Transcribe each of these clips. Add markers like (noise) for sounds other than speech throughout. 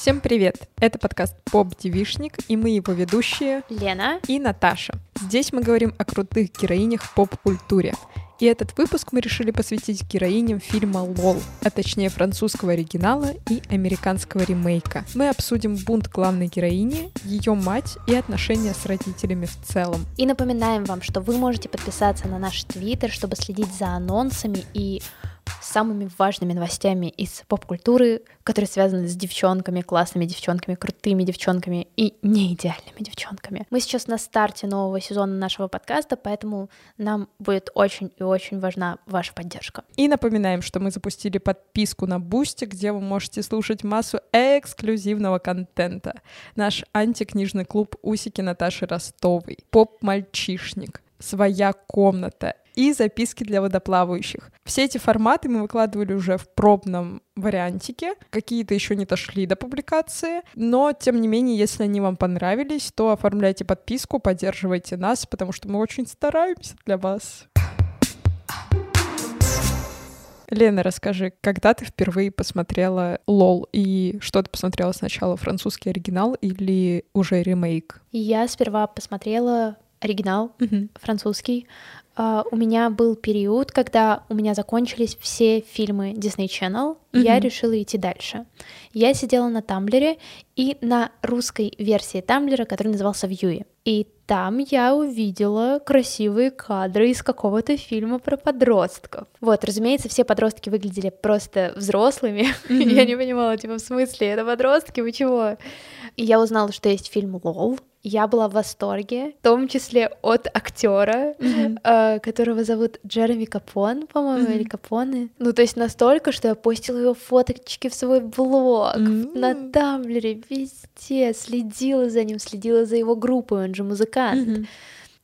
Всем привет! Это подкаст «Поп Девишник» и мы его ведущие Лена и Наташа. Здесь мы говорим о крутых героинях в поп-культуре. И этот выпуск мы решили посвятить героиням фильма «Лол», а точнее французского оригинала и американского ремейка. Мы обсудим бунт главной героини, ее мать и отношения с родителями в целом. И напоминаем вам, что вы можете подписаться на наш твиттер, чтобы следить за анонсами и самыми важными новостями из поп-культуры, которые связаны с девчонками, классными девчонками, крутыми девчонками и неидеальными девчонками. Мы сейчас на старте нового сезона нашего подкаста, поэтому нам будет очень и очень важна ваша поддержка. И напоминаем, что мы запустили подписку на Бусти, где вы можете слушать массу эксклюзивного контента. Наш антикнижный клуб «Усики» Наташи Ростовой, поп-мальчишник, своя комната и записки для водоплавающих. Все эти форматы мы выкладывали уже в пробном вариантике. Какие-то еще не дошли до публикации. Но, тем не менее, если они вам понравились, то оформляйте подписку, поддерживайте нас, потому что мы очень стараемся для вас. Лена, расскажи, когда ты впервые посмотрела «Лол» и что ты посмотрела сначала, французский оригинал или уже ремейк? Я сперва посмотрела оригинал, Мгм. французский. А, У меня был период, когда у меня закончились все фильмы Disney Channel, и я решила идти дальше. Я сидела на Тамблере и на русской версии Тамблера, который назывался Вьюи. И там я увидела красивые кадры из какого-то фильма про подростков. Вот, разумеется, все подростки выглядели просто взрослыми. (laughs) Мгм. Я не понимала, типа, в смысле, это подростки, вы чего? И я узнала, что есть фильм «Лол». Я была в восторге, в том числе от актера, Мгм. э, которого зовут Джереми Капон, по-моему, Мгм. или Капоне. Ну, то есть настолько, что я постила его фоточки в свой блог, М. на Тамблере, везде, следила за ним, следила за его группой, он же музыкант. Мгм.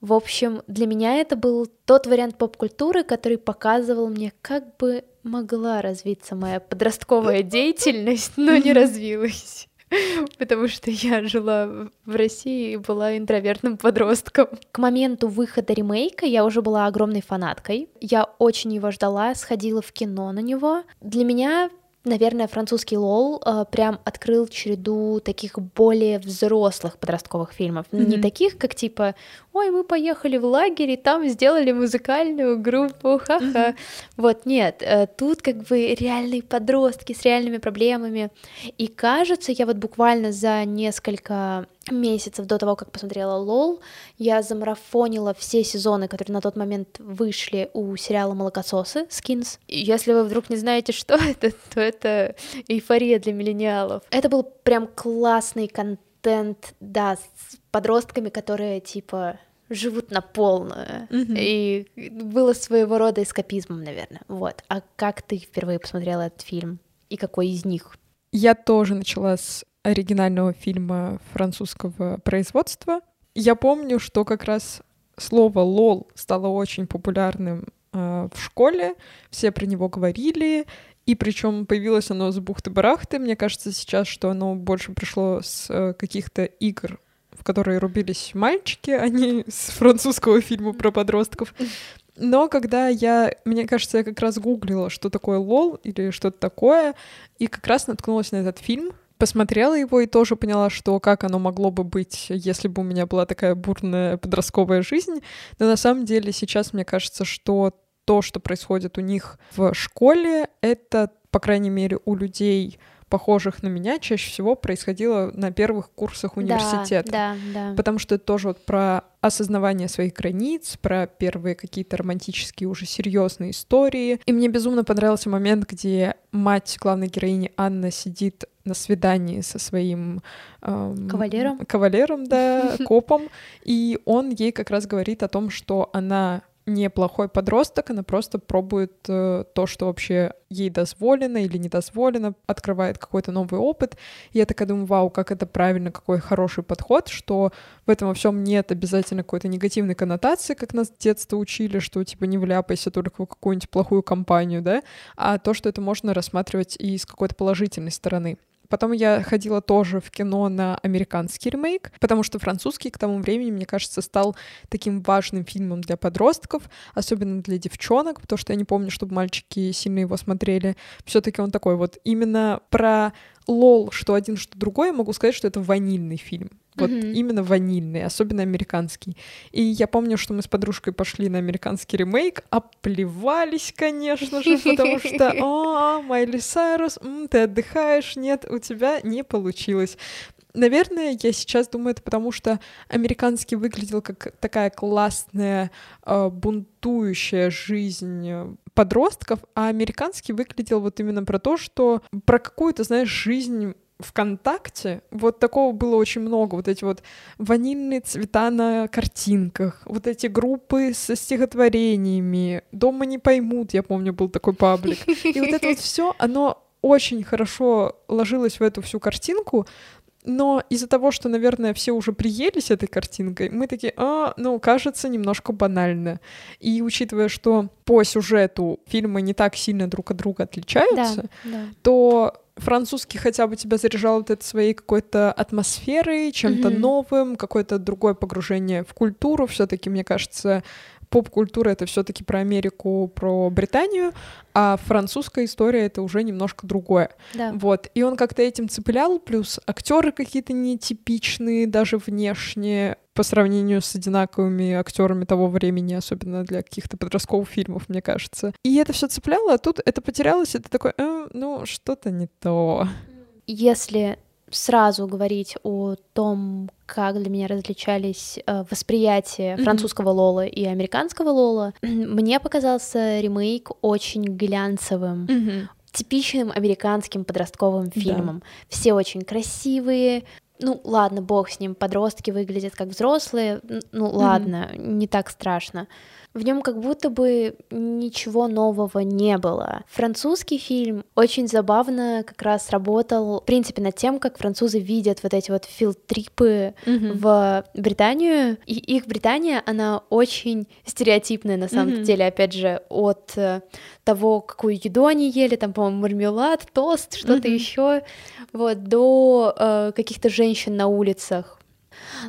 В общем, для меня это был тот вариант поп-культуры, который показывал мне, как бы могла развиться моя подростковая (laughs) деятельность, но не развилась. (laughs) Потому что я жила в- России и была интровертным подростком. К моменту выхода ремейка я уже была огромной фанаткой. Я очень его ждала, сходила в кино на него. Для меня Наверное, французский лол э, прям открыл череду таких более взрослых подростковых фильмов. Не Мгм. таких, как типа «Ой, мы поехали в лагерь и там сделали музыкальную группу, ха-ха». Вот, нет, э, тут как бы реальные подростки с реальными проблемами. И кажется, я вот буквально за несколько месяцев до того, как посмотрела «Лол», я замарафонила все сезоны, которые на тот момент вышли у сериала «Молокососы» «Скинс». Если вы вдруг не знаете, что (laughs) это, то это эйфория для миллениалов. Это был прям классный контент, да, с подростками, которые, типа, живут на полную. Мгм. И было своего рода эскапизмом, наверное. Вот. А как ты впервые посмотрела этот фильм? И какой из них? Я тоже начала с оригинального фильма французского производства. Я помню, что как раз слово «лол» стало очень популярным э, в школе, все про него говорили, и причем появилось оно с бухты-барахты. Мне кажется сейчас, что оно больше пришло с э, каких-то игр, в которые рубились мальчики, а не с французского фильма про подростков. Но когда я, мне кажется, я как раз гуглила, что такое лол или что-то такое, и как раз наткнулась на этот фильм, посмотрела его и тоже поняла, что как оно могло бы быть, если бы у меня была такая бурная подростковая жизнь. Но на самом деле сейчас мне кажется, что то, что происходит у них в школе, это, по крайней мере, у людей, похожих на меня, чаще всего происходило на первых курсах университета. Да, да, да. Потому что это тоже вот про осознавание своих границ, про первые какие-то романтические уже серьезные истории. И мне безумно понравился момент, где мать главной героини Анна сидит на свидании со своим эм, Кавалером? кавалером, да, (laughs) копом, и он ей как раз говорит о том, что она неплохой подросток, она просто пробует э, то, что вообще ей дозволено или не дозволено, открывает какой-то новый опыт. И я такая думаю, вау, как это правильно, какой хороший подход, что в этом во всем нет обязательно какой-то негативной коннотации, как нас с детства учили, что типа не вляпайся только в какую-нибудь плохую компанию, да, а то, что это можно рассматривать и с какой-то положительной стороны. Потом я ходила тоже в кино на американский ремейк, потому что французский к тому времени, мне кажется, стал таким важным фильмом для подростков, особенно для девчонок, потому что я не помню, чтобы мальчики сильно его смотрели. все таки он такой вот именно про лол, что один, что другой, могу сказать, что это ванильный фильм. Вот mm-hmm. именно ванильный, особенно американский. И я помню, что мы с подружкой пошли на американский ремейк, оплевались, конечно же, потому что, (laughs) а, Майли Сайрус, ты отдыхаешь, нет, у тебя не получилось. Наверное, я сейчас думаю, это потому что американский выглядел как такая классная, э, бунтующая жизнь подростков, а американский выглядел вот именно про то, что про какую-то, знаешь, жизнь ВКонтакте вот такого было очень много. Вот эти вот ванильные цвета на картинках, вот эти группы со стихотворениями, «Дома не поймут», я помню, был такой паблик. И вот это вот все, оно очень хорошо ложилось в эту всю картинку, но из-за того, что, наверное, все уже приелись этой картинкой, мы такие, а, ну, кажется, немножко банально. И учитывая, что по сюжету фильмы не так сильно друг от друга отличаются, да, да. то французский хотя бы тебя заряжал вот этой своей какой-то атмосферой, чем-то mm-hmm. новым, какое-то другое погружение в культуру. Все-таки, мне кажется, поп-культура это все-таки про Америку, про Британию, а французская история это уже немножко другое. Да. Вот. И он как-то этим цеплял, плюс актеры какие-то нетипичные, даже внешне, по сравнению с одинаковыми актерами того времени, особенно для каких-то подростковых фильмов, мне кажется. И это все цепляло, а тут это потерялось, это такое, э, ну, что-то не то. Если сразу говорить о том, как для меня различались э, восприятия mm-hmm. французского Лола и американского Лола, (clears throat) мне показался ремейк очень глянцевым. Mm-hmm. типичным американским подростковым фильмом. Да. Все очень красивые, ну ладно, бог с ним, подростки выглядят как взрослые, ну ладно, mm-hmm. не так страшно в нем как будто бы ничего нового не было. Французский фильм очень забавно как раз работал, в принципе, над тем, как французы видят вот эти вот филтрипы mm-hmm. в Британию. И их Британия, она очень стереотипная на самом mm-hmm. деле, опять же, от э, того, какую еду они ели, там, по-моему, мармелад, тост, что-то mm-hmm. еще, вот, до э, каких-то женщин на улицах.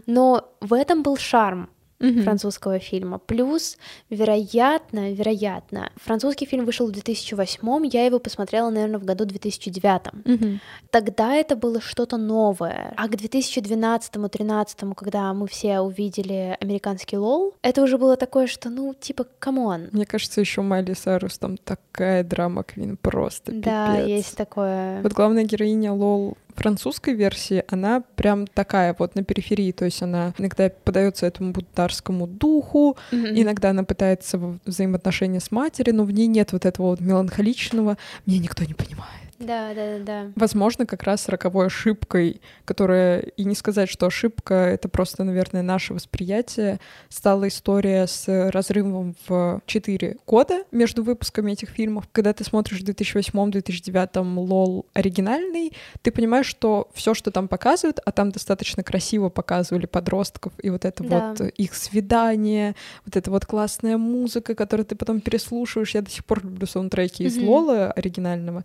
Но в этом был шарм mm-hmm. французского фильма. Плюс, вероятно, вероятно, французский фильм вышел в 2008, я его посмотрела, наверное, в году 2009. Mm-hmm. Тогда это было что-то новое. А к 2012-2013, когда мы все увидели американский лол, это уже было такое, что, ну, типа, come on. Мне кажется, еще Майли Сайрус там такая drama queen просто Да, пипец. есть такое. Вот главная героиня лол французской версии она прям такая вот на периферии, то есть она иногда подается этому бунтарскому духу, mm-hmm. иногда она пытается взаимоотношения с матерью, но в ней нет вот этого вот меланхоличного «мне никто не понимает». Да, да, да. Возможно, как раз роковой ошибкой, которая, и не сказать, что ошибка, это просто, наверное, наше восприятие, стала история с разрывом в 4 года между выпусками этих фильмов. Когда ты смотришь в 2008-2009 лол оригинальный, ты понимаешь, что все, что там показывают, а там достаточно красиво показывали подростков, и вот это да. вот их свидание, вот эта вот классная музыка, которую ты потом переслушиваешь. Я до сих пор люблю саундтреки mm-hmm. из Лола оригинального.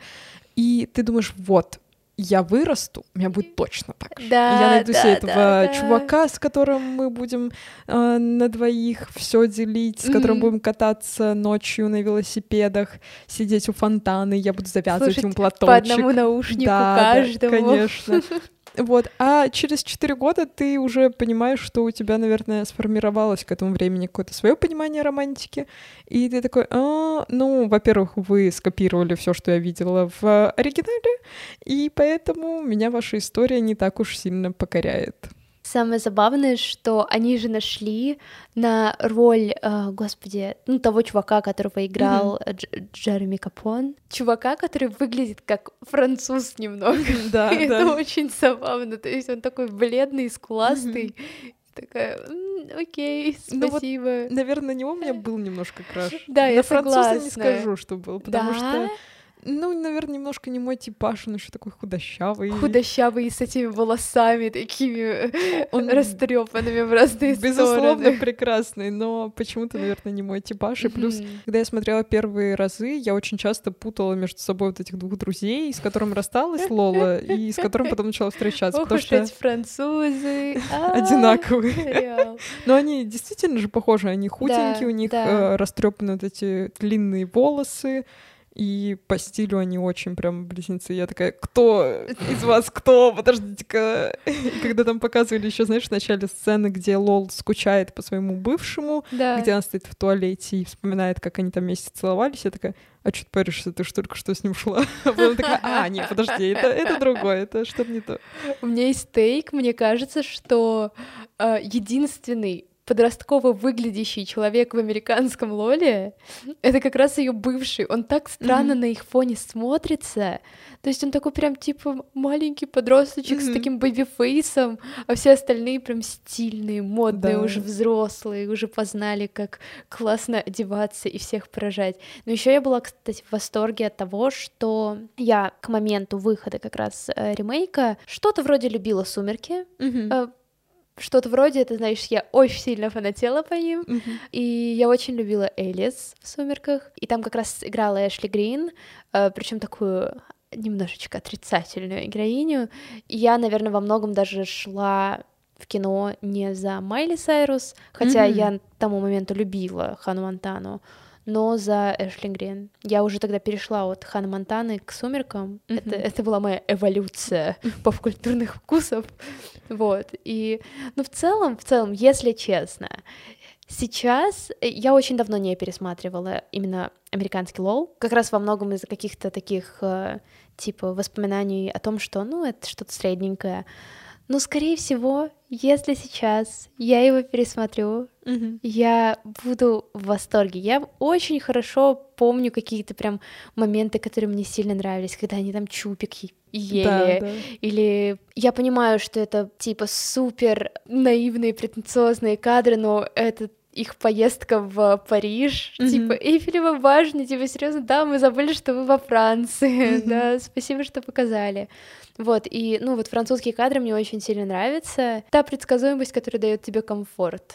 И ты думаешь, вот, я вырасту, у меня будет точно так же. Да, я найду да, себе этого да, чувака, с которым мы будем э, на двоих все делить, с которым mm-hmm. будем кататься ночью на велосипедах, сидеть у фонтана, я буду завязывать Слушать ему платочек. По одному наушнику да, каждому. Да, конечно. (laughs) Вот, а через 4 года ты уже понимаешь, что у тебя, наверное, сформировалось к этому времени какое-то свое понимание романтики, и ты такой, а, ну, во-первых, вы скопировали все, что я видела в оригинале, и поэтому меня ваша история не так уж сильно покоряет. Самое забавное, что они же нашли на роль, э, господи, ну того чувака, которого играл mm-hmm. Дж- Джереми Капон, чувака, который выглядит как француз немного. (laughs) Да, Это очень забавно. То есть он такой бледный, скуластый. Такая, окей, спасибо. Ну, вот, наверное, на него у меня был немножко краш. Да, на я француза не скажу, что был, потому что Ну, наверное, немножко не мой типаж, он еще такой худощавый. Худощавый с этими волосами такими он растрепанными в разные Безусловно, стороны. прекрасный, но почему-то, наверное, не мой типаж. И плюс, когда я смотрела первые разы, я очень часто путала между собой вот этих двух друзей, с которым рассталась Лола, и с которым потом начала встречаться. Ох потому уж что эти французы. А, одинаковые. Но они действительно же похожи, они худенькие, у них э, растрепаны вот эти длинные волосы, и по стилю они очень прям близнецы. Я такая, кто из вас кто? Подождите-ка. (laughs) И когда там показывали еще, знаешь, в начале сцены, где Лол скучает по своему бывшему, Да. где она стоит в туалете и вспоминает, как они там вместе целовались, я такая, а что ты паришься, ты ж только что с ним шла? (laughs) А потом такая, а, нет, подожди, это, это другое, это что-то не то. У меня есть тейк, мне кажется, что э, единственный подростково выглядящий человек в американском лоле это как раз ее бывший. Он так странно Мгм. на их фоне смотрится. То есть он такой прям типа маленький подросточек с Мгм. таким baby face ом, а все остальные прям стильные, модные, Да. уже взрослые, уже познали, как классно одеваться и всех поражать. Но еще я была, кстати, в восторге от того, что я к моменту выхода как раз э, ремейка что-то вроде любила «Сумерки», э, что-то вроде, это знаешь, я очень сильно фанатела по ним, Мгм. и я очень любила Элис в «Сумерках», и там как раз играла Эшли Грин, причем такую немножечко отрицательную героиню, и я, наверное, во многом даже шла в кино не за Майли Сайрус, хотя Мгм. я к тому моменту любила Хану Монтану, но за Эшли Грин. Я уже тогда перешла от Хана Монтаны к «Сумеркам». Это, Мгм. это была моя эволюция (laughs) попкультурных вкусов. Вот. И, ну, в целом, в целом, если честно, сейчас э, я очень давно не пересматривала именно американский лол, как раз во многом из-за каких-то таких э, типа воспоминаний о том, что, ну, это что-то средненькое. Но, скорее всего, если сейчас я его пересмотрю, Мгм. я буду в восторге. Я очень хорошо помню какие-то прям моменты, которые мне сильно нравились, когда они там чупики ели. Да, да. Или я понимаю, что это типа супер наивные, претенциозные кадры, но это их поездка в Париж, Мгм. типа Эйфелева башня, типа серьезно, да, мы забыли, что вы во Франции, Мгм. (laughs) да, спасибо, что показали. Вот, и, ну, вот французские кадры мне очень сильно нравятся. Та предсказуемость, которая дает тебе комфорт.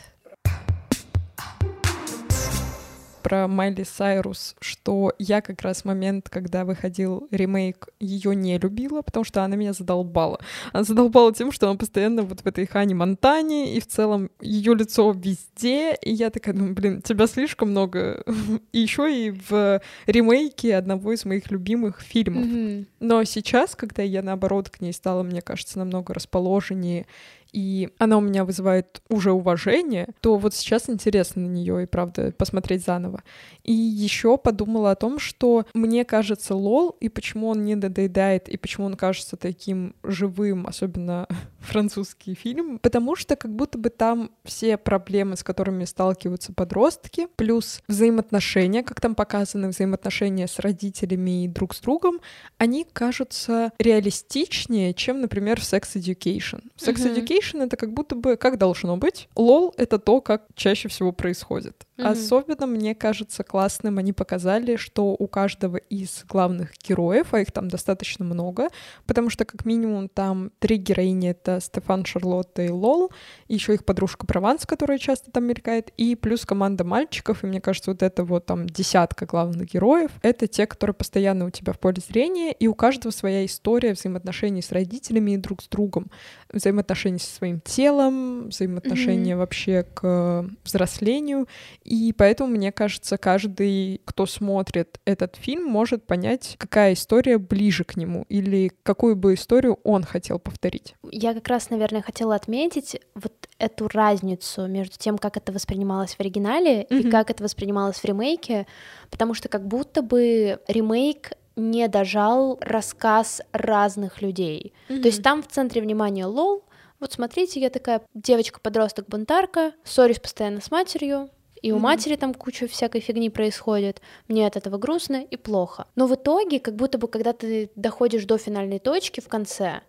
Про Майли Сайрус, что я как раз в момент, когда выходил ремейк, ее не любила, потому что она меня задолбала. Она задолбала тем, что она постоянно вот в этой Хане Монтане, и в целом ее лицо везде, и я такая думаю, блин, тебя слишком много. (laughs) И еще и в ремейке одного из моих любимых фильмов. Но сейчас, когда я, наоборот, к ней стала, мне кажется, намного расположеннее, и она у меня вызывает уже уважение, то вот сейчас интересно на нее и, правда, посмотреть заново. И еще подумала о том, что мне кажется Лол, и почему он не надоедает, и почему он кажется таким живым, особенно французский фильм, потому что как будто бы там все проблемы, с которыми сталкиваются подростки, плюс взаимоотношения, как там показаны взаимоотношения с родителями и друг с другом, они кажутся реалистичнее, чем, например, в Sex Education. В Sex. Education это как будто бы как должно быть. Лол — это то, как чаще всего происходит. Мгм. Особенно, мне кажется, классным они показали, что у каждого из главных героев, а их там достаточно много, потому что как минимум там три героини — это Стефан, Шарлотта и Лол, еще их подружка Прованс, которая часто там мелькает, и плюс команда мальчиков, и мне кажется, вот это вот там десятка главных героев, это те, которые постоянно у тебя в поле зрения, и у каждого своя история взаимоотношений с родителями и друг с другом, взаимоотношений со своим телом, взаимоотношения вообще к взрослению, и поэтому, мне кажется, каждый, кто смотрит этот фильм, может понять, какая история ближе к нему, или какую бы историю он хотел повторить. Я как раз, наверное, хотела отметить вот эту разницу между тем, как это воспринималось в оригинале и Мгм. как это воспринималось в ремейке, потому что как будто бы ремейк не дожал рассказ разных людей. То есть там в центре внимания лол. Вот смотрите, я такая девочка-подросток-бунтарка, ссорюсь постоянно с матерью, и у матери там куча всякой фигни происходит. Мне от этого грустно и плохо. Но в итоге, как будто бы, когда ты доходишь до финальной точки в конце,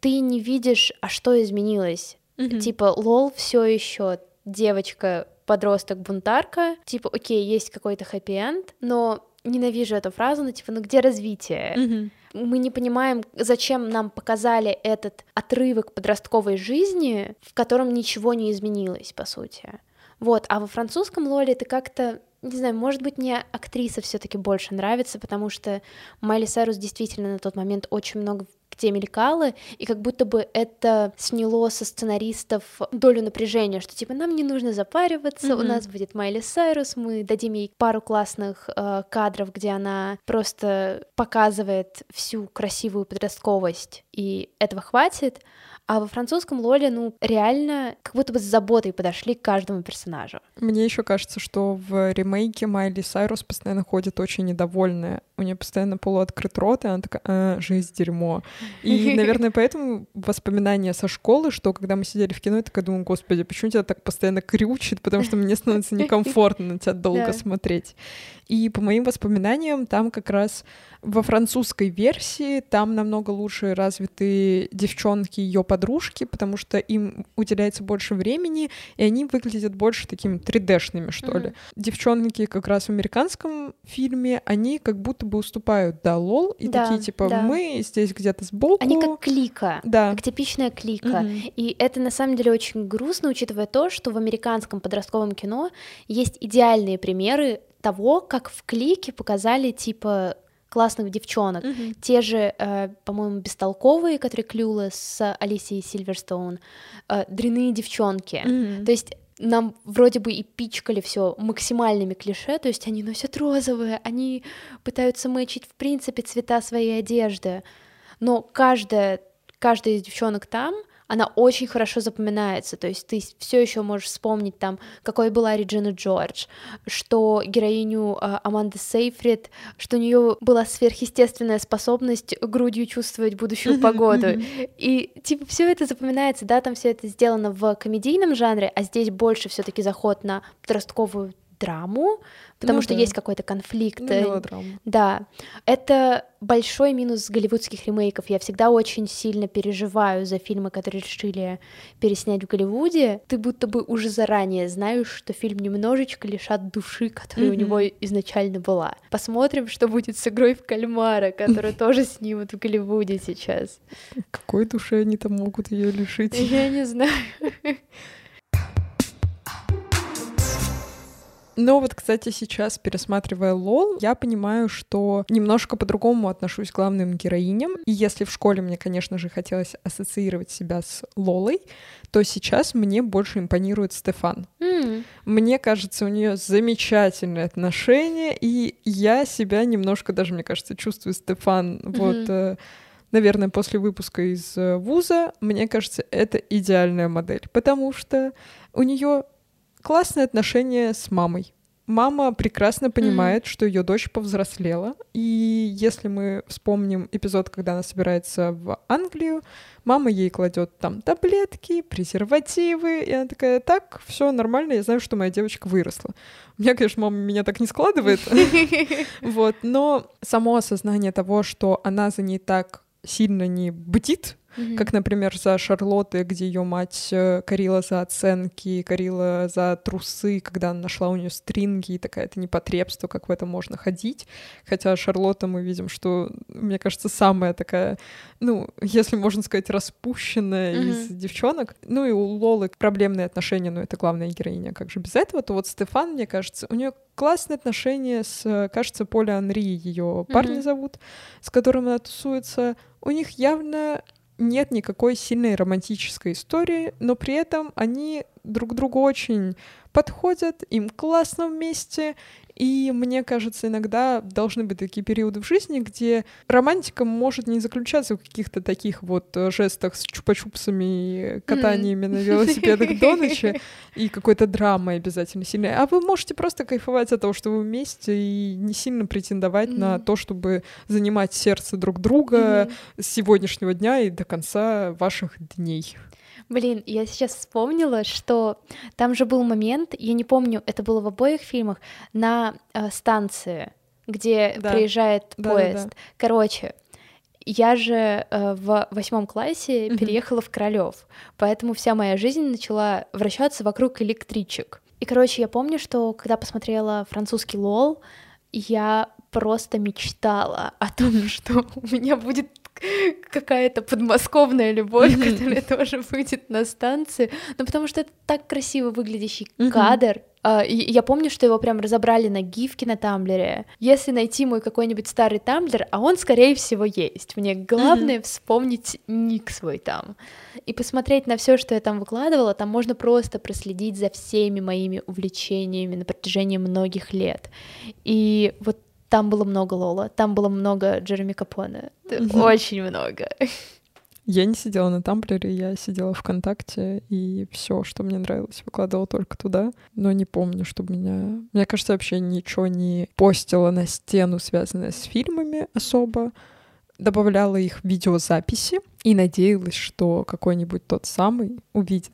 ты не видишь, а что изменилось. Мгм. Типа, лол все еще девочка подросток бунтарка, типа, окей, есть какой-то хэппи-энд, но ненавижу эту фразу, но типа, ну где развитие? Мгм. Мы не понимаем, зачем нам показали этот отрывок подростковой жизни, в котором ничего не изменилось, по сути. Вот, а во французском Лоле это как-то, не знаю, может быть, мне актриса все таки больше нравится, потому что Майли Сайрус действительно на тот момент очень много где мелькала, и как будто бы это сняло со сценаристов долю напряжения, что типа нам не нужно запариваться, у Мгм. нас будет Майли Сайрус, мы дадим ей пару классных э, кадров, где она просто показывает всю красивую подростковость, и этого хватит. А во французском Лоле, ну, реально, как будто бы с заботой подошли к каждому персонажу. Мне еще кажется, что в ремейке Майли Сайрус постоянно ходит очень недовольная. У нее постоянно полуоткрыт рот, и она такая, а, жизнь дерьмо. И, (laughs) наверное, поэтому воспоминания со школы, что когда мы сидели в кино, я такая думаю, господи, почему тебя так постоянно крючит, потому что мне становится некомфортно на тебя долго (laughs) смотреть. И по моим воспоминаниям, там как раз во французской версии там намного лучше развиты девчонки и ее подружки, потому что им уделяется больше времени, и они выглядят больше такими 3D-шными, что ли. Мгм. Девчонки как раз в американском фильме, они как будто бы уступают да лол, и Да, такие типа да. мы здесь где-то сбоку. Они как клика, Да. как типичная клика. Мгм. И это на самом деле очень грустно, учитывая то, что в американском подростковом кино есть идеальные примеры того, как в клике показали типа классных девчонок. Мгм. Те же, э, по-моему, бестолковые, которые клюла с Алисией Сильверстоун, э, дряные девчонки. Мгм. То есть нам вроде бы и пичкали все максимальными клише, то есть они носят розовое, они пытаются мэчить в принципе цвета своей одежды, но каждая, каждая из девчонок там, она очень хорошо запоминается, то есть ты все еще можешь вспомнить там, какой была Реджина Джордж, что героиню а, Аманды Сейфрид, что у нее была сверхъестественная способность грудью чувствовать будущую погоду, и типа все это запоминается, да, там все это сделано в комедийном жанре, а здесь больше все-таки заход на подростковую драму, потому Ну что да. есть какой-то конфликт. Ну, э, да, это большой минус голливудских ремейков. Я всегда очень сильно переживаю за фильмы, которые решили переснять в Голливуде. Ты будто бы уже заранее знаешь, что фильм немножечко лишат души, которая у Мгм. него изначально была. Посмотрим, что будет с игрой в кальмара, которую (laughs) тоже снимут в Голливуде сейчас. Какой душе они там могут ее лишить? Я не знаю. Но вот, кстати, сейчас, пересматривая Лол, я понимаю, что немножко по-другому отношусь к главным героиням. И если в школе мне, конечно же, хотелось ассоциировать себя с Лолой, то сейчас мне больше импонирует Стефан. М, Мне кажется, у нее замечательные отношения, и я себя немножко даже, мне кажется, чувствую Стефан. Вот, Мгм. э, наверное, после выпуска из э, вуза, мне кажется, это идеальная модель, потому что у нее классные отношения с мамой. Мама прекрасно понимает, что ее дочь повзрослела, и если мы вспомним эпизод, когда она собирается в Англию, мама ей кладет там таблетки, презервативы, и она такая, так, все нормально, я знаю, что моя девочка выросла. У меня, конечно, мама меня так не складывает, (laughs) вот, но само осознание того, что она за ней так сильно не бдит, мгм. как, например, за Шарлоттой, где ее мать э, корила за оценки, корила за трусы, когда она нашла у нее стринги, и такая это непотребство, как в это можно ходить. Хотя Шарлотта мы видим, что, мне кажется, самая такая, ну, если можно сказать, распущенная Мгм. из девчонок. Ну и у Лолы проблемные отношения, но это главная героиня, как же без этого, то вот Стефан, мне кажется, у нее классные отношения с, э, кажется, Поля Анри, ее парня Мгм. зовут, с которым она тусуется. У них явно нет никакой сильной романтической истории, но при этом они друг другу очень подходят, им классно вместе, и мне кажется, иногда должны быть такие периоды в жизни, где романтика может не заключаться в каких-то таких вот э, жестах с чупа-чупсами, катаниями на велосипедах до ночи (laughs) и какой-то драмой обязательно сильной, а вы можете просто кайфовать от того, что вы вместе, и не сильно претендовать на Мгм. то, чтобы занимать сердце друг друга Мгм. с сегодняшнего дня и до конца ваших дней. Блин, я сейчас вспомнила, что там же был момент, я не помню, это было в обоих фильмах, на э, станции, где Да. проезжает Да-да-да. поезд. Короче, я же э, в восьмом классе Мгм. переехала в Королёв, поэтому вся моя жизнь начала вращаться вокруг электричек. И, короче, я помню, что когда посмотрела французский лол, я просто мечтала о том, (laughs) что у меня будет какая-то подмосковная любовь, которая тоже выйдет на станции. Ну, потому что это так красиво выглядящий кадр. Uh, я помню, что его прям разобрали на гифке на Тамблере. Если найти мой какой-нибудь старый Тамблер, а он, скорее всего, есть. Мне главное mm-hmm. вспомнить ник свой там. И посмотреть на все, что я там выкладывала, там можно просто проследить за всеми моими увлечениями на протяжении многих лет. И вот там было много Лола, там было много Джереми Капона. Очень много. Я не сидела на Тамблере, я сидела ВКонтакте, и все, что мне нравилось, выкладывала только туда. Но не помню, чтобы меня... Мне кажется, вообще ничего не постила на стену, связанное с фильмами особо. Добавляла их в видеозаписи и надеялась, что какой-нибудь тот самый увидит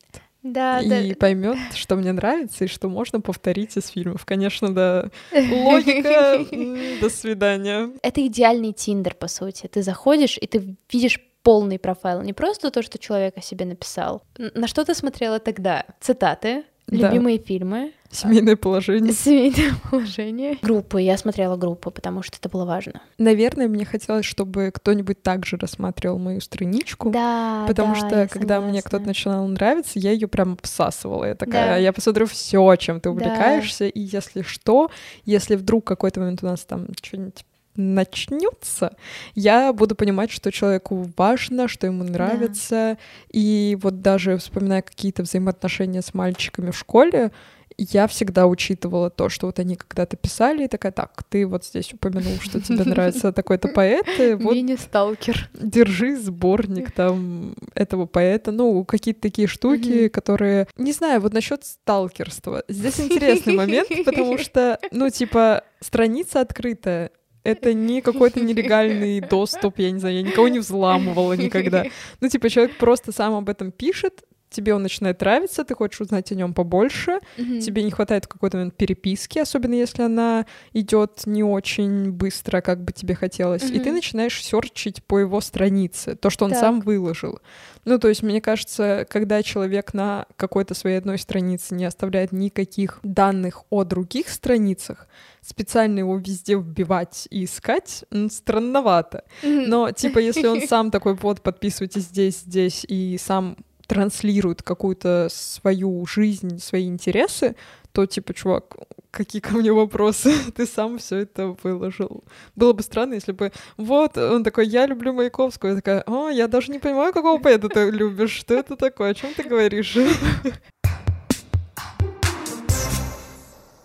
да, и да. поймет, что мне нравится, и что можно повторить из фильмов. Конечно, да. Логика. (laughs) До свидания. Это идеальный Тиндер, по сути. Ты заходишь, и ты видишь полный профайл, не просто то, что человек о себе написал. На что ты смотрела тогда? Цитаты, да. любимые фильмы, Семейное положение. Семейное (laughs) положение. Группы. Я смотрела группу, потому что это было важно. Наверное, мне хотелось, чтобы кто-нибудь также рассматривал мою страничку. Да. Потому да, что, когда согласна. мне кто-то начинал нравиться, я ее прям обсасывала. Я такая, да. я посмотрю все, чем ты увлекаешься, да. и если что, если вдруг какой-то момент у нас там что-нибудь начнется, я буду понимать, что человеку важно, что ему нравится. Да. И вот даже вспоминая какие-то взаимоотношения с мальчиками в школе, я всегда учитывала то, что вот они когда-то писали, и такая, так, ты вот здесь упомянул, что тебе (laughs) нравится такой-то поэт, и вот... Мини-сталкер. Держи сборник там этого поэта, ну, какие-то такие штуки, которые... Не знаю, вот насчет сталкерства. Здесь интересный момент, потому что, ну, типа, страница открытая, это не какой-то нелегальный (laughs) доступ, я не знаю, я никого не взламывала никогда. Ну, типа, человек просто сам об этом пишет, тебе он начинает нравиться, ты хочешь узнать о нем побольше, mm-hmm. тебе не хватает в какой-то момент переписки, особенно если она идет не очень быстро, как бы тебе хотелось, mm-hmm. и ты начинаешь серчить по его странице, то, что он так. сам выложил. Ну, то есть, мне кажется, когда человек на какой-то своей одной странице не оставляет никаких данных о других страницах, специально его везде вбивать и искать, странновато. Mm-hmm. Но, типа, если он (laughs) сам такой, вот, подписывайтесь здесь, здесь, и сам транслирует какую-то свою жизнь, свои интересы, то типа, чувак, какие ко мне вопросы? (laughs) Ты сам все это выложил. Было бы странно, если бы вот он такой, я люблю Маяковскую, я такая, о, я даже не понимаю, какого поэта ты любишь, что это такое, о чем ты говоришь? (laughs)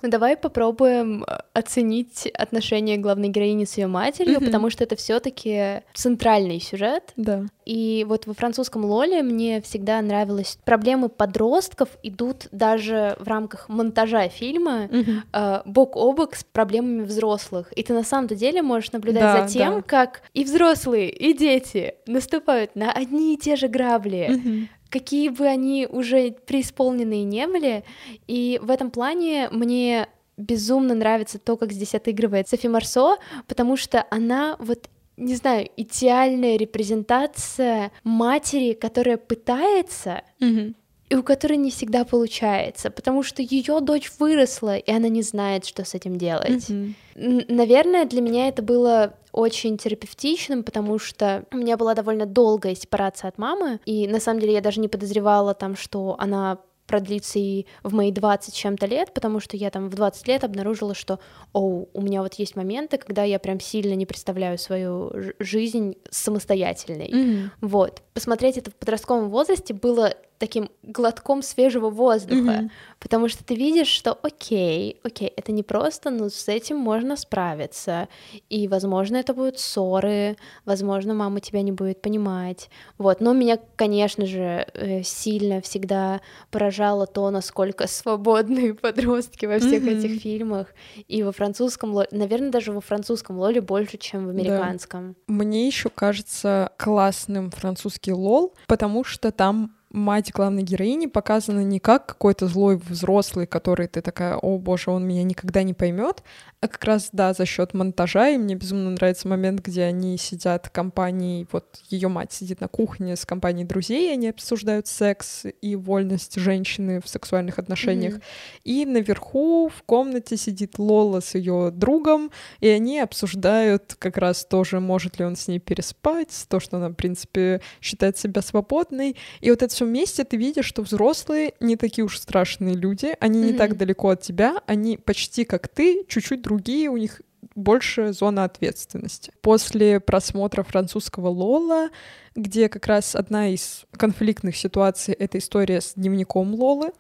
Ну давай попробуем э, оценить отношения главной героини с ее матерью, mm-hmm. потому что это все-таки центральный сюжет. Да. И вот во французском Лоле мне всегда нравилось проблемы подростков идут даже в рамках монтажа фильма mm-hmm. э, бок о бок с проблемами взрослых. И ты на самом-то деле можешь наблюдать да, за тем, да. как и взрослые, и дети наступают на одни и те же грабли. Mm-hmm какие бы они уже преисполненные не были. И в этом плане мне безумно нравится то, как здесь отыгрывает Софи Марсо, потому что она вот не знаю, идеальная репрезентация матери, которая пытается, mm-hmm. И у которой не всегда получается, потому что ее дочь выросла, и она не знает, что с этим делать. Mm-hmm. Наверное, для меня это было очень терапевтичным, потому что у меня была довольно долгая сепарация от мамы, и на самом деле я даже не подозревала там, что она продлится и в мои 20 чем-то лет, потому что я там в 20 лет обнаружила, что, о, у меня вот есть моменты, когда я прям сильно не представляю свою жизнь самостоятельной. Mm-hmm. Вот. Посмотреть это в подростковом возрасте было таким глотком свежего воздуха, mm-hmm. потому что ты видишь, что окей, окей, это не просто, но с этим можно справиться, и, возможно, это будут ссоры, возможно, мама тебя не будет понимать, вот, но меня, конечно же, э, сильно всегда поражало то, насколько свободные (laughs) подростки во всех mm-hmm. этих фильмах, и во французском, наверное, даже во французском лоле больше, чем в американском. Да. Мне еще кажется классным французский лол, потому что там мать главной героини показана не как какой-то злой взрослый, который ты такая, о боже, он меня никогда не поймет, а как раз, да, за счет монтажа, и мне безумно нравится момент, где они сидят компанией, вот ее мать сидит на кухне с компанией друзей, и они обсуждают секс и вольность женщины в сексуальных отношениях. Mm-hmm. И наверху в комнате сидит Лола с ее другом, и они обсуждают как раз тоже, может ли он с ней переспать, то, что она, в принципе, считает себя свободной. И вот это все вместе ты видишь, что взрослые не такие уж страшные люди, они mm-hmm. не так далеко от тебя, они почти как ты, чуть-чуть другие, у них больше зона ответственности. После просмотра французского Лола, где как раз одна из конфликтных ситуаций — это история с дневником Лолы,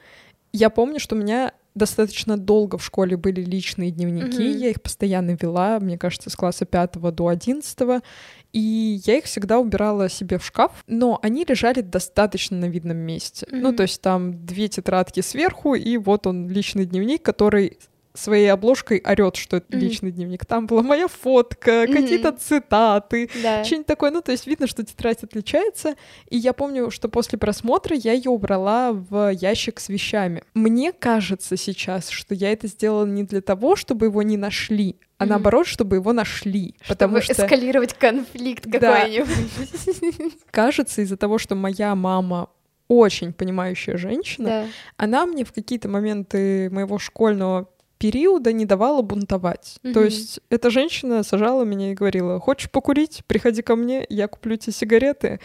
я помню, что у меня достаточно долго в школе были личные дневники, mm-hmm. я их постоянно вела, мне кажется, с класса 5 до 11, и я их всегда убирала себе в шкаф, но они лежали достаточно на видном месте. Mm-hmm. Ну, то есть там две тетрадки сверху, и вот он личный дневник, который своей обложкой орет, что это mm-hmm. личный дневник. Там была моя фотка, mm-hmm. какие-то цитаты, да. что-нибудь такое. Ну, то есть видно, что тетрадь отличается. И я помню, что после просмотра я ее убрала в ящик с вещами. Мне кажется сейчас, что я это сделала не для того, чтобы его не нашли, а mm-hmm. наоборот, чтобы его нашли. Чтобы потому что эскалировать конфликт какой-нибудь. (laughs) Кажется, из-за того, что моя мама очень понимающая женщина, да. она мне в какие-то моменты моего школьного периода не давала бунтовать. Mm-hmm. То есть эта женщина сажала меня и говорила, хочешь покурить, приходи ко мне, я куплю тебе сигареты,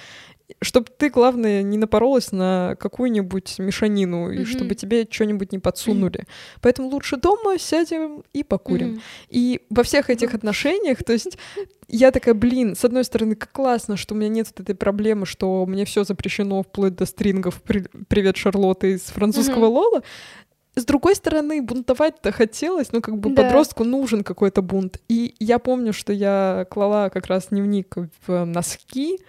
чтобы ты, главное, не напоролась на какую-нибудь мешанину, mm-hmm. и чтобы тебе что-нибудь не подсунули. Mm-hmm. Поэтому лучше дома сядем и покурим. Mm-hmm. И во всех этих отношениях, то есть я такая, блин, с одной стороны, как классно, что у меня нет этой проблемы, что мне все запрещено вплоть до стрингов «Привет, Шарлотта» из французского mm-hmm. Лола, с другой стороны, бунтовать-то хотелось, ну, как бы да. подростку нужен какой-то бунт. И я помню, что я клала как раз дневник в носки.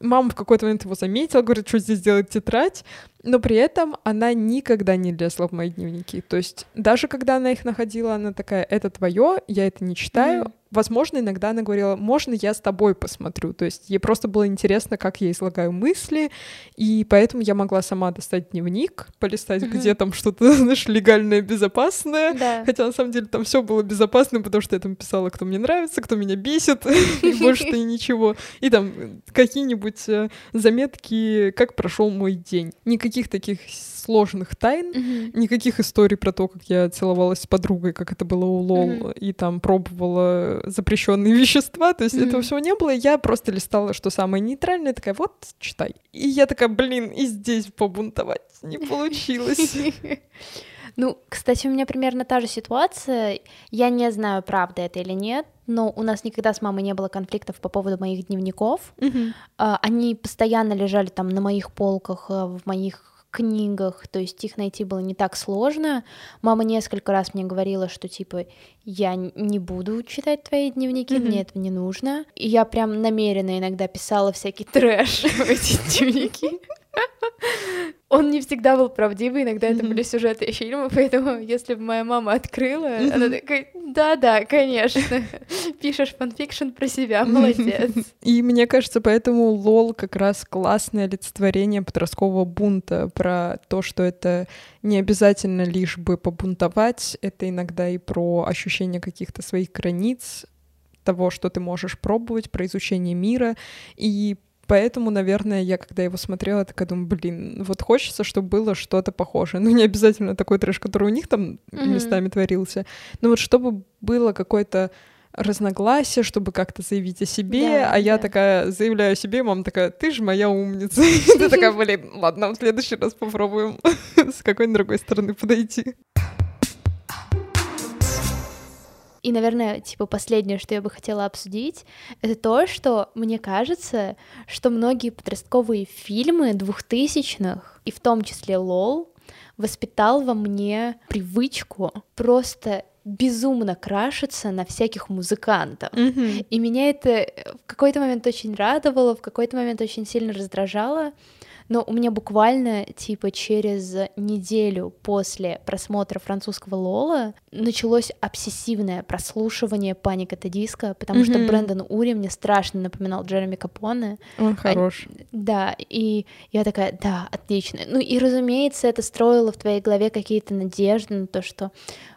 Мама в какой-то момент его заметила, говорит, что здесь делать тетрадь но при этом она никогда не лезла в мои дневники. То есть даже когда она их находила, она такая, это твое, я это не читаю. Mm-hmm. Возможно, иногда она говорила, можно я с тобой посмотрю. То есть ей просто было интересно, как я излагаю мысли, и поэтому я могла сама достать дневник, полистать, mm-hmm. где там что-то, (laughs) знаешь, легальное, безопасное. Да. Хотя на самом деле там все было безопасно, потому что я там писала, кто мне нравится, кто меня бесит, (laughs) и больше-то и ничего. И там какие-нибудь э, заметки, как прошел мой день. Никаких никаких таких сложных тайн, mm-hmm. никаких историй про то, как я целовалась с подругой, как это было у Лол, mm-hmm. и там пробовала запрещенные (laughs) вещества. То есть mm-hmm. этого всего не было. Я просто листала, что самое нейтральное, такая, вот, читай. И я такая, блин, и здесь побунтовать не получилось. (laughs) Ну, кстати, у меня примерно та же ситуация. Я не знаю, правда это или нет, но у нас никогда с мамой не было конфликтов по поводу моих дневников. Mm-hmm. Они постоянно лежали там на моих полках, э, в моих книгах, то есть их найти было не так сложно. Мама несколько раз мне говорила, что типа я не буду читать твои дневники, mm-hmm. мне этого не нужно. И я прям намеренно иногда писала всякий трэш в эти дневники. Он не всегда был правдивый, иногда это были сюжеты фильма, поэтому если бы моя мама открыла, она такая, да-да, конечно, (laughs) пишешь fanfiction про себя, молодец. И мне кажется, поэтому Лол как раз классное олицетворение подросткового бунта, про то, что это не обязательно лишь бы побунтовать, это иногда и про ощущение каких-то своих границ, того, что ты можешь пробовать, про изучение мира, и Поэтому, наверное, я, когда его смотрела, так думаю, блин, вот хочется, чтобы было что-то похожее. Ну, не обязательно такой трэш, который у них там mm-hmm. местами творился, но вот чтобы было какое-то разногласие, чтобы как-то заявить о себе, да, а я такая заявляю о себе, мама такая, ты же моя умница. (laughs) Ты такая, блин, ладно, в следующий раз попробуем (laughs) с какой-нибудь другой стороны подойти. И, наверное, типа последнее, что я бы хотела обсудить, это то, что мне кажется, что многие подростковые фильмы двухтысячных, и в том числе «Лол», воспитал во мне привычку просто безумно крашиться на всяких музыкантов. Mm-hmm. И меня это в какой-то момент очень радовало, в какой-то момент очень сильно раздражало. Но у меня буквально, типа, через неделю после просмотра французского Лола началось обсессивное прослушивание Паник это диска, потому mm-hmm. что Брэндон Ури мне страшно напоминал Джереми Капоне. Он хорош. А, да, и я такая, да, отлично. Ну и, разумеется, это строило в твоей голове какие-то надежды на то, что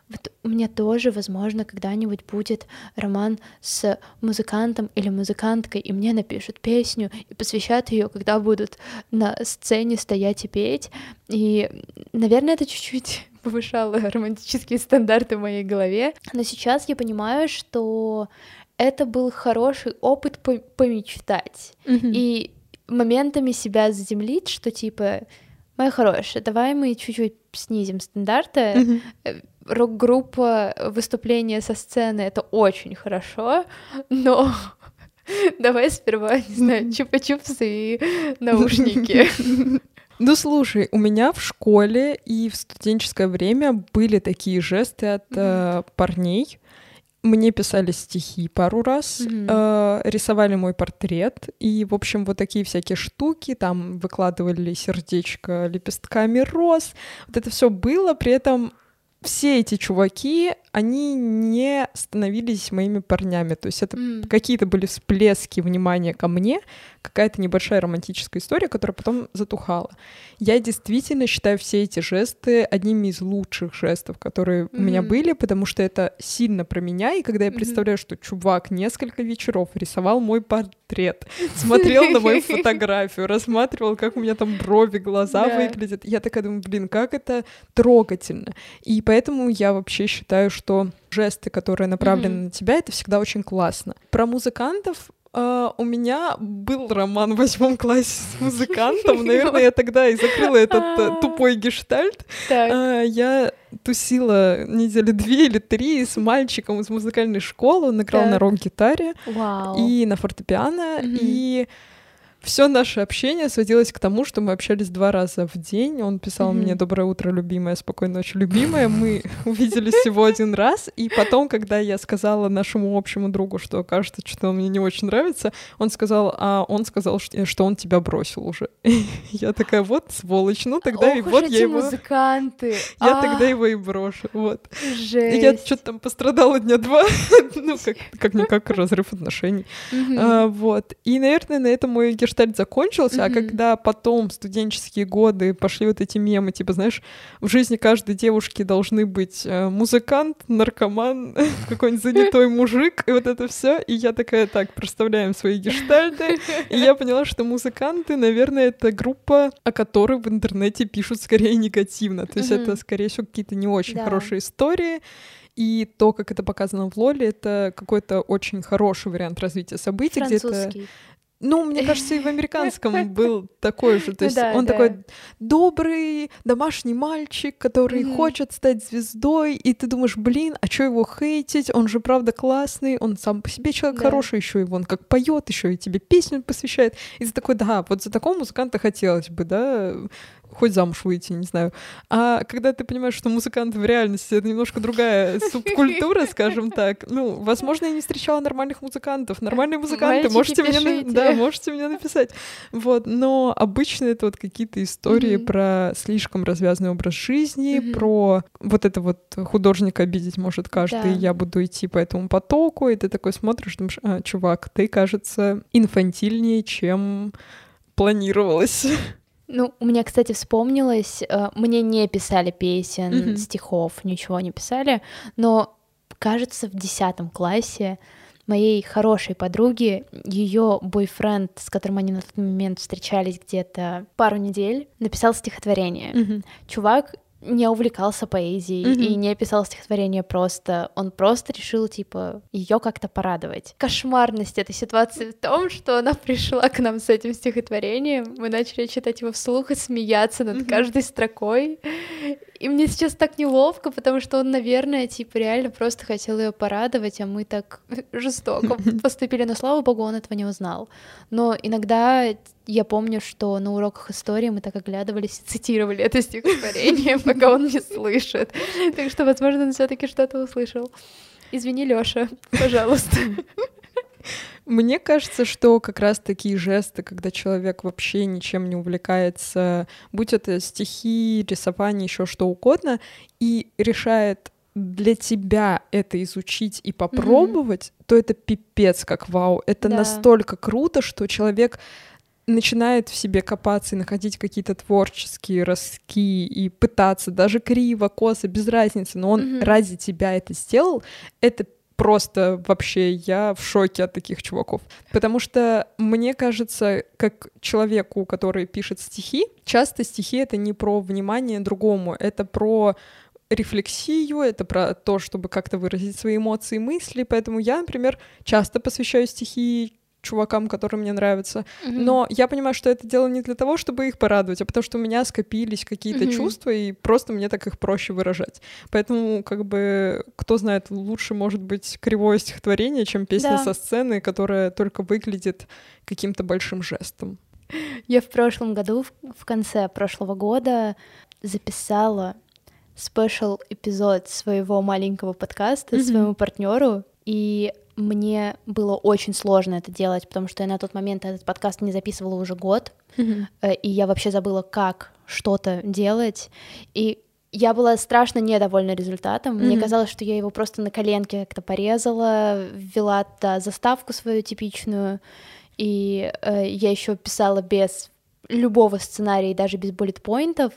вот у меня тоже, возможно, когда-нибудь будет роман с музыкантом или музыканткой, и мне напишут песню и посвящают ее, когда будут на сцене стоять и петь. И, наверное, это чуть-чуть (laughs) повышало романтические стандарты в моей голове. Но сейчас я понимаю, что это был хороший опыт по помечтать. Mm-hmm. И моментами себя заземлить, что типа Моя хорошая, давай мы чуть-чуть снизим стандарты. Mm-hmm рок-группа, выступление со сцены — это очень хорошо, но (laughs) давай сперва, не знаю, чупа-чупсы и наушники. (laughs) Ну слушай, у меня в школе и в студенческое время были такие жесты от э, парней. Мне писали стихи пару раз, mm-hmm. э, рисовали мой портрет, и, в общем, вот такие всякие штуки, там выкладывали сердечко лепестками роз. Вот это все было, при этом все эти чуваки, они не становились моими парнями. То есть это mm. какие-то были всплески внимания ко мне, какая-то небольшая романтическая история, которая потом затухала. Я действительно считаю все эти жесты одними из лучших жестов, которые mm-hmm. у меня были, потому что это сильно про меня. И когда я представляю, mm-hmm. что чувак несколько вечеров рисовал мой портрет, смотрел на мою (laughs) фотографию, рассматривал, как у меня там брови, глаза выглядят, я такая думаю, блин, как это трогательно. И поэтому я вообще считаю, что жесты, которые направлены mm-hmm. на тебя, это всегда очень классно. Про музыкантов Uh, у меня был роман в восьмом классе с музыкантом. (laughs) Наверное, я тогда и закрыла этот uh, (laughs) тупой гештальт. Uh, я тусила недели две или три с мальчиком из музыкальной школы. Он играл на рок-гитаре и на фортепиано. И все наше общение сводилось к тому, что мы общались два раза в день. Он писал mm-hmm. мне «Доброе утро, любимая», «Спокойной ночи, любимая». Мы (laughs) увиделись всего один раз, и потом, когда я сказала нашему общему другу, что кажется, что он мне не очень нравится, он сказал, а он сказал, что он тебя бросил уже. (laughs) Я такая, вот сволочь, ну тогда и вот я его... музыканты! (laughs) Я тогда его и брошу, вот. Я что-то там пострадала дня два, ну как-никак разрыв отношений. А, вот. И, наверное, на этом мой гештальт закончился, mm-hmm. а когда потом студенческие годы пошли вот эти мемы, типа, знаешь, в жизни каждой девушки должны быть э, музыкант, наркоман, (laughs) какой-нибудь занятой мужик, и вот это все. И я такая, так, проставляем свои гештальты. И я поняла, что музыканты, наверное, это группа, о которой в интернете пишут скорее негативно. То есть mm-hmm. это, скорее всего, какие-то не очень да. хорошие истории. И то, как это показано в Лоле, это какой-то очень хороший вариант развития событий, где-то ну, мне кажется, и в американском (laughs) был такой же. То есть да, он да. такой добрый домашний мальчик, который mm-hmm. хочет стать звездой, и ты думаешь, блин, а что его хейтить? Он же правда классный, он сам по себе человек да. хороший, еще и он как поет, еще и тебе песню посвящает. И ты такой, да, вот за такого музыканта хотелось бы, да, хоть замуж выйти, не знаю. А когда ты понимаешь, что музыканты в реальности это немножко другая (laughs) субкультура, скажем так, ну, возможно, я не встречала нормальных музыкантов. Нормальные музыканты, можете мне, да, можете мне написать. Вот, но обычно это вот какие-то истории про слишком развязанный образ жизни, про вот это вот художника обидеть может каждый, я буду идти по этому потоку, и ты такой смотришь, думаешь, а, чувак, ты, кажется, инфантильнее, чем планировалось. (laughs) Ну, у меня, кстати, вспомнилось, э, мне не писали песен, mm-hmm. стихов, ничего не писали, но, кажется, в десятом классе моей хорошей подруги, ее бойфренд, с которым они на тот момент встречались где-то пару недель, написал стихотворение. Mm-hmm. Чувак не увлекался поэзией mm-hmm. и не писал стихотворение просто. Он просто решил, типа, ее как-то порадовать. Кошмарность этой ситуации в том, что она пришла к нам с этим стихотворением, мы начали читать его вслух и смеяться над mm-hmm. каждой строкой. И мне сейчас так неловко, потому что он, наверное, типа реально просто хотел ее порадовать, а мы так жестоко (laughs) поступили. Но слава богу, он этого не узнал. Но иногда я помню, что на уроках истории мы так оглядывались и цитировали это стихотворение, (laughs) пока он не слышит. Так что, возможно, он все-таки что-то услышал. Извини, Лёша, пожалуйста. Мне кажется, что как раз такие жесты, когда человек вообще ничем не увлекается, будь это стихи, рисование, еще что угодно, и решает для тебя это изучить и попробовать, mm-hmm. то это пипец как вау. Это да. настолько круто, что человек начинает в себе копаться и находить какие-то творческие ростки и пытаться даже криво, косо, без разницы, но он mm-hmm. ради тебя это сделал, это просто вообще я в шоке от таких чуваков. Потому что мне кажется, как человеку, который пишет стихи, часто стихи — это не про внимание другому, это про рефлексию, это про то, чтобы как-то выразить свои эмоции и мысли. Поэтому я, например, часто посвящаю стихи чувакам, которые мне нравятся. Mm-hmm. Но я понимаю, что это дело не для того, чтобы их порадовать, а потому что у меня скопились какие-то mm-hmm. чувства, и просто мне так их проще выражать. Поэтому, как бы, кто знает, лучше может быть кривое стихотворение, чем песня да. со сцены, которая только выглядит каким-то большим жестом. Я в прошлом году, в конце прошлого года, записала спешл эпизод своего маленького подкаста mm-hmm. своему партнеру, и мне было очень сложно это делать, потому что я на тот момент этот подкаст не записывала уже год, mm-hmm. и я вообще забыла, как что-то делать. И я была страшно недовольна результатом. Mm-hmm. Мне казалось, что я его просто на коленке как-то порезала, ввела туда заставку свою типичную, и э, я еще писала без любого сценария, даже без буллет-поинтов.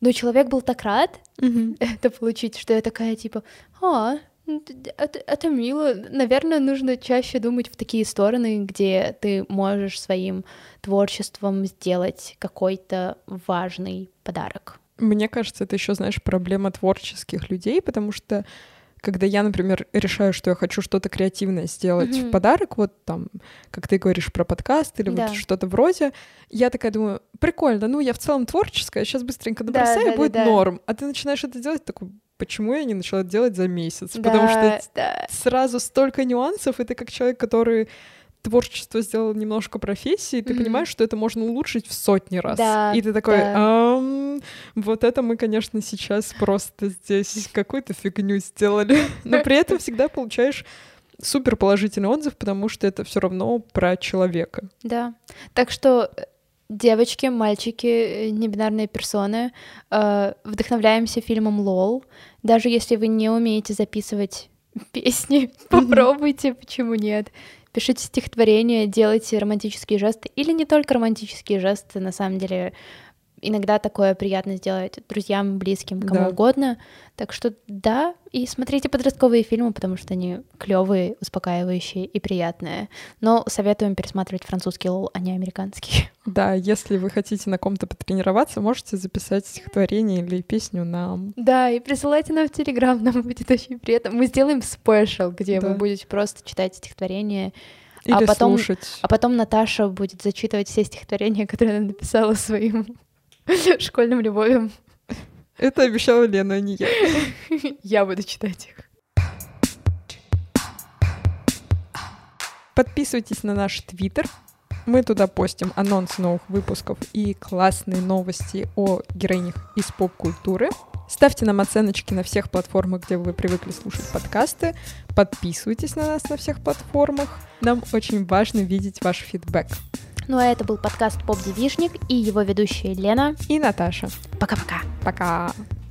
Но человек был так рад mm-hmm. (laughs) это получить, что я такая типа, а, это, это мило. Наверное, нужно чаще думать в такие стороны, где ты можешь своим творчеством сделать какой-то важный подарок. Мне кажется, это еще, знаешь, проблема творческих людей, потому что когда я, например, решаю, что я хочу что-то креативное сделать mm-hmm. в подарок, вот там, как ты говоришь про подкаст или да. вот что-то вроде, я такая думаю, прикольно, ну я в целом творческая, сейчас быстренько набросаю, да, да, будет да, да. норм. А ты начинаешь это делать, такой, почему я не начала делать за месяц? Да, Потому что да. сразу столько нюансов, и ты как человек, который творчество сделал немножко профессии, ты mm-hmm. понимаешь, что это можно улучшить в сотни раз. Да, и ты такой, да. вот это мы, конечно, сейчас просто здесь какую-то фигню сделали. (laughs) Но при этом всегда получаешь супер положительный отзыв, потому что это все равно про человека. Да. Так что девочки, мальчики, э, небинарные персоны, э, вдохновляемся фильмом «Лол». Даже если вы не умеете записывать (laughs) песни, попробуйте, почему нет. Пишите стихотворения, делайте романтические жесты, или не только романтические жесты, на самом деле иногда такое приятно сделать друзьям, близким, кому да. угодно. Так что да, и смотрите подростковые фильмы, потому что они клевые, успокаивающие и приятные. Но советуем пересматривать французский лол, а не американский. (laughs) Да, если вы хотите на ком-то потренироваться, можете записать стихотворение или песню нам. Да, и присылайте нам в Телеграм, нам (laughs) будет очень приятно. Мы сделаем special, где да. вы будете просто читать стихотворение. А или а потом, слушать. А потом Наташа будет зачитывать все стихотворения, которые она написала своим (laughs) школьным любовям. Это обещала Лена, а не я. (laughs) Я буду читать их. Подписывайтесь на наш твиттер. Мы туда постим анонсы новых выпусков и классные новости о героинях из поп-культуры. Ставьте нам оценочки на всех платформах, где вы привыкли слушать подкасты. Подписывайтесь на нас на всех платформах. Нам очень важно видеть ваш фидбэк. Ну а это был подкаст «Поп-девишник» и его ведущие Лена и Наташа. Пока-пока. Пока. -пока. Пока.